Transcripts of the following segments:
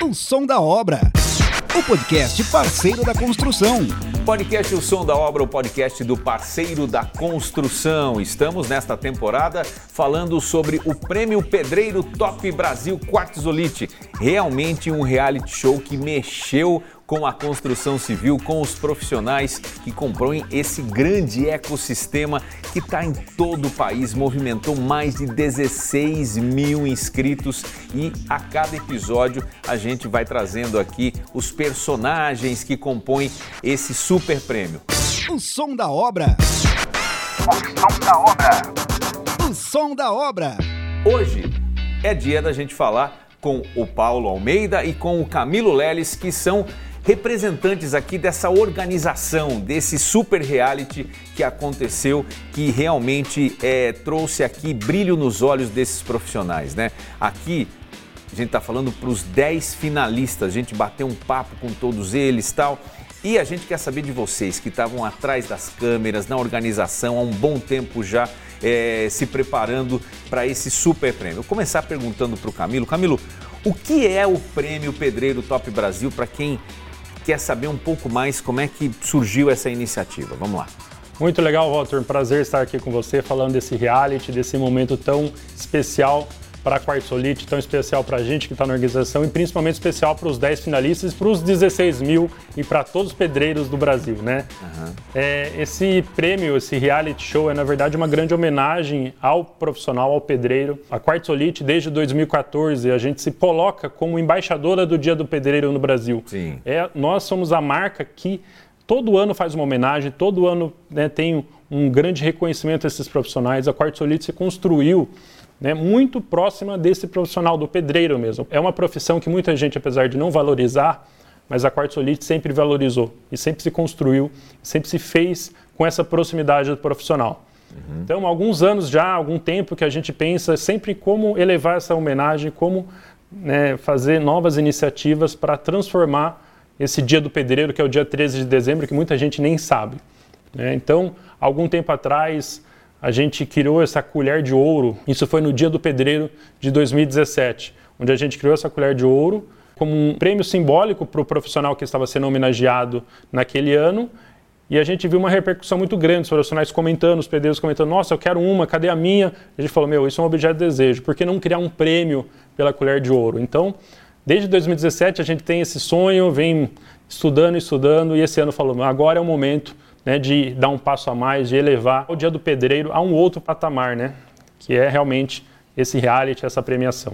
O Som da Obra. O podcast parceiro da construção. Podcast O Som da Obra, o podcast do parceiro da construção. Estamos nesta temporada falando sobre o Prêmio Pedreiro Top Brasil Quartzolite. Realmente um reality show que mexeu com a construção civil, com os profissionais que compõem esse grande ecossistema que está em todo o país, movimentou mais de 16 mil inscritos e a cada episódio a gente vai trazendo aqui os personagens que compõem esse super prêmio. O som da obra. O som da obra. O som da obra. Hoje é dia da gente falar com o Paulo Almeida e com o Camilo Leles, que são representantes aqui dessa organização, desse super reality que aconteceu, que realmente é, trouxe aqui brilho nos olhos desses profissionais, né? Aqui a gente está falando para os 10 finalistas, a gente bateu um papo com todos eles tal. E a gente quer saber de vocês que estavam atrás das câmeras, na organização, há um bom tempo já é, se preparando para esse super prêmio. Vou começar perguntando para o Camilo. Camilo, o que é o Prêmio Pedreiro Top Brasil para quem quer saber um pouco mais como é que surgiu essa iniciativa. Vamos lá. Muito legal, Walter. Prazer estar aqui com você falando desse reality, desse momento tão especial para a Quartzolite, tão especial para a gente que está na organização e principalmente especial para os 10 finalistas, para os 16 mil e para todos os pedreiros do Brasil, né? Uhum. É, esse prêmio, esse reality show é na verdade uma grande homenagem ao profissional, ao pedreiro. A Quartzolite, desde 2014, a gente se coloca como embaixadora do Dia do Pedreiro no Brasil. Sim. É, nós somos a marca que todo ano faz uma homenagem, todo ano né, tem um grande reconhecimento a esses profissionais. A Quartzolite se construiu né, muito próxima desse profissional, do pedreiro mesmo. É uma profissão que muita gente, apesar de não valorizar, mas a Quartzolite sempre valorizou e sempre se construiu, sempre se fez com essa proximidade do profissional. Uhum. Então, alguns anos já, algum tempo que a gente pensa sempre como elevar essa homenagem, como né, fazer novas iniciativas para transformar esse dia do pedreiro, que é o dia 13 de dezembro, que muita gente nem sabe. Né? Então, algum tempo atrás, a gente criou essa colher de ouro. Isso foi no Dia do Pedreiro de 2017, onde a gente criou essa colher de ouro como um prêmio simbólico para o profissional que estava sendo homenageado naquele ano. E a gente viu uma repercussão muito grande, os profissionais comentando, os pedreiros comentando: Nossa, eu quero uma, cadê a minha? A gente falou: Meu, isso é um objeto de desejo, por que não criar um prêmio pela colher de ouro? Então, desde 2017 a gente tem esse sonho, vem estudando, estudando, e esse ano falou: Agora é o momento né, de dar um passo a mais, de elevar o Dia do Pedreiro a um outro patamar, né, que é realmente esse reality, essa premiação.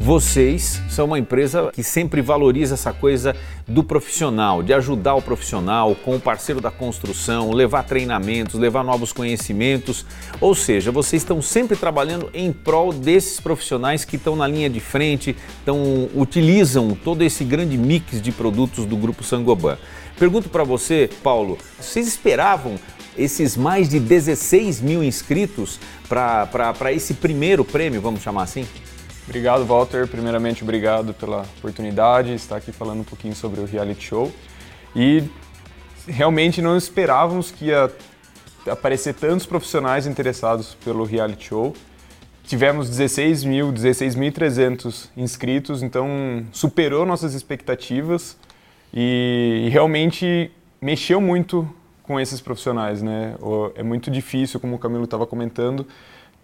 Vocês são uma empresa que sempre valoriza essa coisa do profissional, de ajudar o profissional com o parceiro da construção, levar treinamentos, levar novos conhecimentos. Ou seja, vocês estão sempre trabalhando em prol desses profissionais que estão na linha de frente, estão, utilizam todo esse grande mix de produtos do Grupo Sangoban. Pergunto para você, Paulo, vocês esperavam esses mais de 16 mil inscritos para esse primeiro prêmio, vamos chamar assim? Obrigado, Walter. Primeiramente, obrigado pela oportunidade de estar aqui falando um pouquinho sobre o reality show. E realmente não esperávamos que ia aparecer tantos profissionais interessados pelo reality show. Tivemos 16 mil, 16.300 inscritos, então superou nossas expectativas e, realmente mexeu muito com esses profissionais, né? É muito difícil, como o Camilo estava comentando,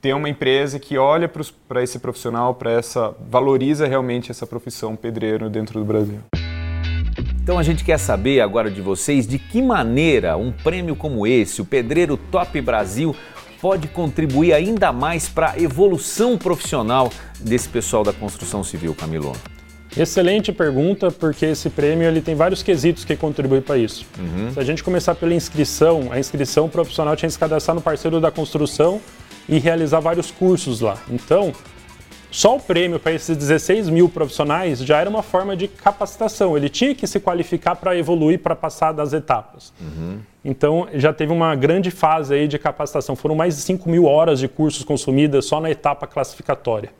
ter uma empresa que olha para esse profissional, para essa valoriza realmente essa profissão pedreiro dentro do Brasil. Então a gente quer saber agora de vocês de que maneira um prêmio como esse, o Pedreiro Top Brasil, pode contribuir ainda mais para a evolução profissional desse pessoal da construção civil, Camilo. Excelente pergunta, porque esse prêmio ele tem vários quesitos que contribuem para isso. Uhum. Se a gente começar pela inscrição, a inscrição profissional tinha que se cadastrar no parceiro da construção e realizar vários cursos lá. Então, só o prêmio para esses 16 mil profissionais já era uma forma de capacitação. Ele tinha que se qualificar para evoluir, para passar das etapas. Uhum. Então, já teve uma grande fase aí de capacitação. Foram mais de 5 mil horas de cursos consumidas só na etapa classificatória.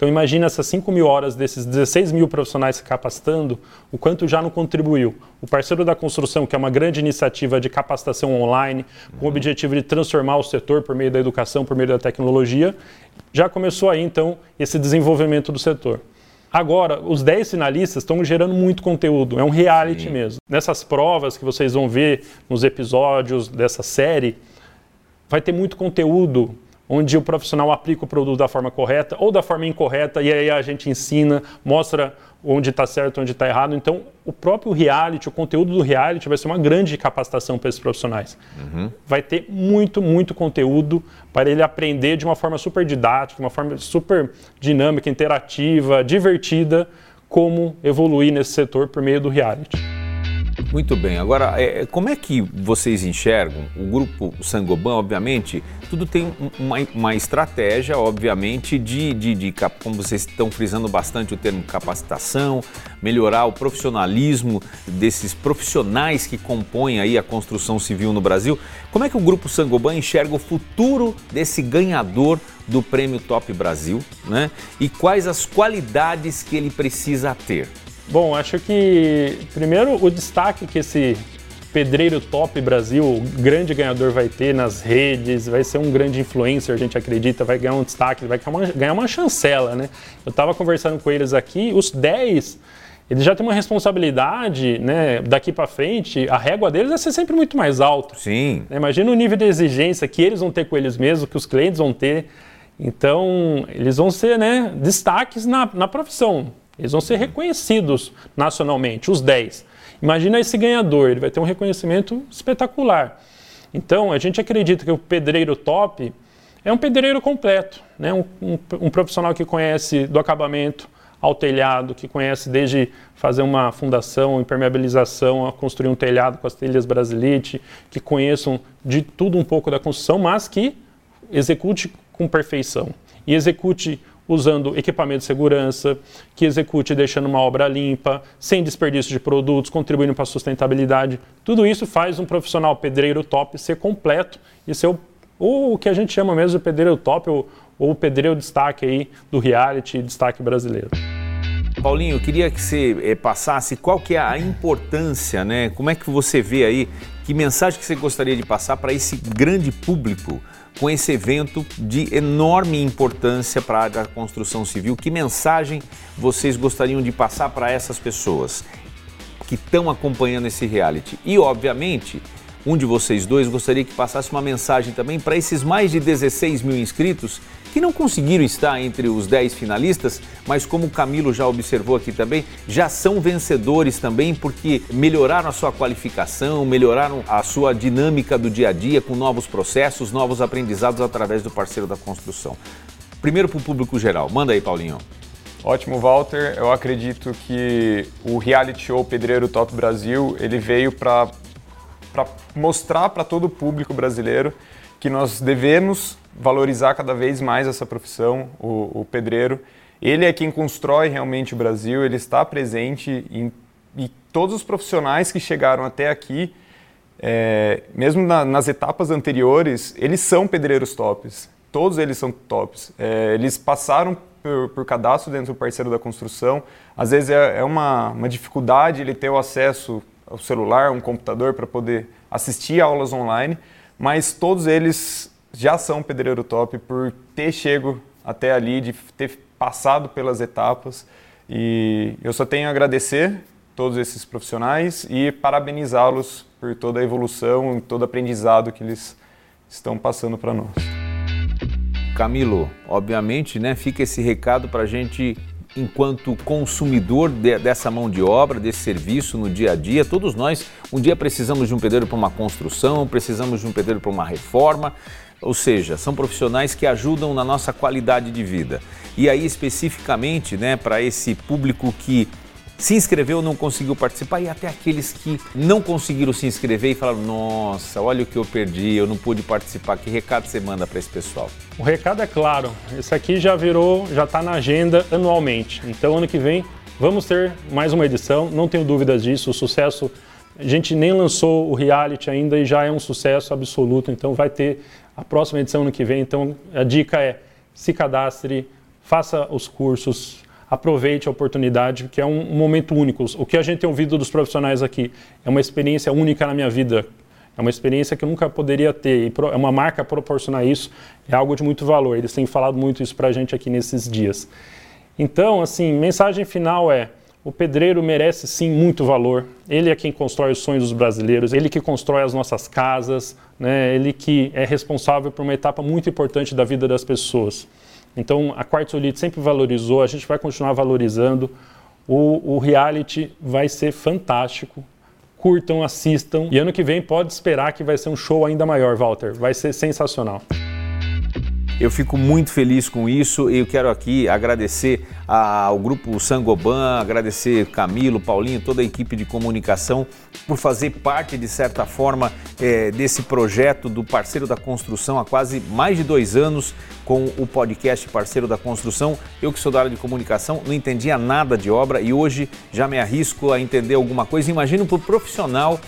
Então imagina essas 5 mil horas desses 16 mil profissionais se capacitando, o quanto já não contribuiu. O parceiro da construção, que é uma grande iniciativa de capacitação online, com o objetivo de transformar o setor por meio da educação, por meio da tecnologia, já começou aí então esse desenvolvimento do setor. Agora, os 10 finalistas estão gerando muito conteúdo, é um reality Sim. mesmo. Nessas provas que vocês vão ver nos episódios dessa série, vai ter muito conteúdo onde o profissional aplica o produto da forma correta ou da forma incorreta, e aí a gente ensina, mostra onde está certo, onde está errado. Então, o próprio reality, o conteúdo do reality vai ser uma grande capacitação para esses profissionais. Uhum. Vai ter muito, muito conteúdo para ele aprender de uma forma super didática, uma forma super dinâmica, interativa, divertida, como evoluir nesse setor por meio do reality. Muito bem. Agora, é, como é que vocês enxergam o grupo Sangoban, obviamente, tudo tem uma, uma estratégia, obviamente, de, de, de, como vocês estão frisando bastante o termo capacitação, melhorar o profissionalismo desses profissionais que compõem aí a construção civil no Brasil. Como é que o grupo Sangoban enxerga o futuro desse ganhador do Prêmio Top Brasil, né? E quais as qualidades que ele precisa ter? Bom, acho que primeiro o destaque que esse pedreiro top Brasil, grande ganhador vai ter nas redes, vai ser um grande influencer, a gente acredita, vai ganhar um destaque, vai ganhar uma, ganhar uma chancela, né? Eu estava conversando com eles aqui, os 10, eles já têm uma responsabilidade, né? Daqui para frente, a régua deles vai ser sempre muito mais alta. Sim. Imagina o nível de exigência que eles vão ter com eles mesmos, que os clientes vão ter. Então, eles vão ser né, destaques na, na profissão. Eles vão ser reconhecidos nacionalmente, os 10. Imagina esse ganhador, ele vai ter um reconhecimento espetacular. Então, a gente acredita que o pedreiro top é um pedreiro completo, né? um, um, um profissional que conhece do acabamento ao telhado, que conhece desde fazer uma fundação, impermeabilização, a construir um telhado com as telhas Brasilite, que conheçam de tudo um pouco da construção, mas que execute com perfeição. E execute usando equipamento de segurança, que execute deixando uma obra limpa, sem desperdício de produtos, contribuindo para a sustentabilidade. Tudo isso faz um profissional pedreiro top ser completo e ser o, o que a gente chama mesmo de pedreiro top ou, ou pedreiro destaque aí do reality destaque brasileiro. Paulinho, eu queria que você eh, passasse qual que é a importância, né? Como é que você vê aí, que mensagem que você gostaria de passar para esse grande público com esse evento de enorme importância para a construção civil. Que mensagem vocês gostariam de passar para essas pessoas que estão acompanhando esse reality? E, obviamente, um de vocês dois gostaria que passasse uma mensagem também para esses mais de 16 mil inscritos que não conseguiram estar entre os 10 finalistas, mas como o Camilo já observou aqui também, já são vencedores também porque melhoraram a sua qualificação, melhoraram a sua dinâmica do dia a dia com novos processos, novos aprendizados através do parceiro da construção. Primeiro para o público geral. Manda aí, Paulinho. Ótimo, Walter. Eu acredito que o reality show Pedreiro Top Brasil ele veio para mostrar para todo o público brasileiro que nós devemos valorizar cada vez mais essa profissão, o, o pedreiro. Ele é quem constrói realmente o Brasil, ele está presente em, em todos os profissionais que chegaram até aqui, é, mesmo na, nas etapas anteriores, eles são pedreiros tops. Todos eles são tops. É, eles passaram por, por, cadastro dentro do parceiro da construção. Às vezes é, é uma, uma dificuldade ele ter o acesso ao celular, um computador para poder assistir aulas online, mas todos eles já são pedreiro top por ter chego até ali, de ter passado pelas etapas. E eu só tenho a agradecer todos esses profissionais e parabenizá-los por toda a evolução todo o aprendizado que eles estão passando para nós. Camilo, obviamente, né, fica esse recado para a gente enquanto consumidor de, dessa mão de obra, desse serviço no dia a dia. Todos nós, um dia precisamos de um pedreiro para uma construção, precisamos de um pedreiro para uma reforma. Ou seja, são profissionais que ajudam na nossa qualidade de vida. E aí, especificamente, né, para esse público que se inscreveu, não conseguiu participar, e até aqueles que não conseguiram se inscrever e falaram: Nossa, olha o que eu perdi, eu não pude participar. Que recado você manda para esse pessoal? O recado é claro: esse aqui já virou, já está na agenda anualmente. Então, ano que vem, vamos ter mais uma edição, não tenho dúvidas disso. O sucesso, a gente nem lançou o reality ainda e já é um sucesso absoluto. Então, vai ter a próxima edição ano que vem. Então, a dica é: se cadastre, faça os cursos aproveite a oportunidade, que é um, um momento único. O que a gente tem ouvido dos profissionais aqui é uma experiência única na minha vida. É uma experiência que eu nunca poderia ter. E é uma marca proporcionar isso é algo de muito valor. Eles têm falado muito isso para a gente aqui nesses dias. Então, assim, mensagem final é: o pedreiro merece sim muito valor. Ele é quem constrói os sonhos dos brasileiros, ele que constrói as nossas casas, né? ele que é responsável por uma etapa muito importante da vida das pessoas. Então, a Quartzolite sempre valorizou, a gente vai continuar valorizando. O, o reality vai ser fantástico. Curtam, assistam. E ano que vem pode esperar que vai ser um show ainda maior, Walter. Vai ser sensacional. Eu fico muito feliz com isso e eu quero aqui agradecer ao grupo Sangoban, agradecer Camilo, Paulinho, toda a equipe de comunicação por fazer parte, de certa forma, é, desse projeto do Parceiro da Construção há quase mais de dois anos com o podcast Parceiro da Construção. Eu que sou da área de comunicação não entendia nada de obra e hoje já me arrisco a entender alguma coisa. Imagino para o profissional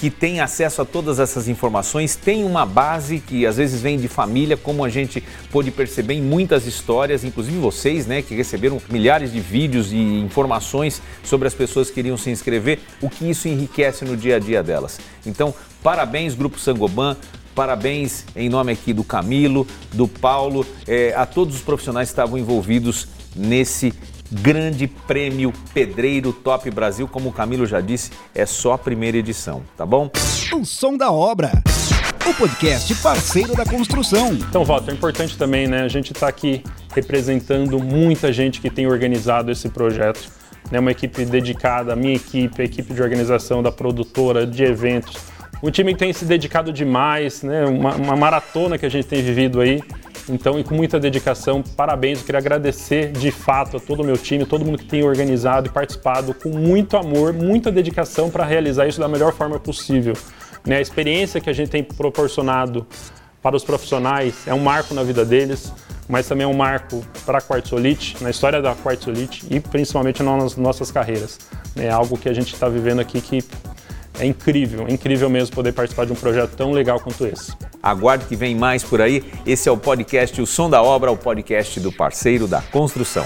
que tem acesso a todas essas informações, tem uma base que às vezes vem de família, como a gente pôde perceber em muitas histórias, inclusive vocês, né, que receberam milhares de vídeos e informações sobre as pessoas que iriam se inscrever, o que isso enriquece no dia a dia delas. Então, parabéns, Grupo Sangoban, Parabéns em nome aqui do Camilo, do Paulo, eh, a todos os profissionais que estavam envolvidos nesse Grande Prêmio Pedreiro Top Brasil, como o Camilo já disse, é só a primeira edição, tá bom? O som da obra. O podcast parceiro da construção. Então, Walter, é importante também, né? A gente está aqui representando muita gente que tem organizado esse projeto. Né? Uma equipe dedicada, a minha equipe, a equipe de organização da produtora, de eventos. Um time que tem se dedicado demais, né? Uma, uma maratona que a gente tem vivido aí. Então, e com muita dedicação, parabéns. Eu queria agradecer de fato a todo o meu time, todo mundo que tem organizado e participado com muito amor, muita dedicação para realizar isso da melhor forma possível. Né? A experiência que a gente tem proporcionado para os profissionais é um marco na vida deles, mas também é um marco para a Quartzolite, na história da Quartzolite e principalmente nas nossas carreiras. É algo que a gente está vivendo aqui que é incrível, é incrível mesmo poder participar de um projeto tão legal quanto esse. Aguarde que vem mais por aí. Esse é o podcast O Som da Obra, o podcast do parceiro da construção.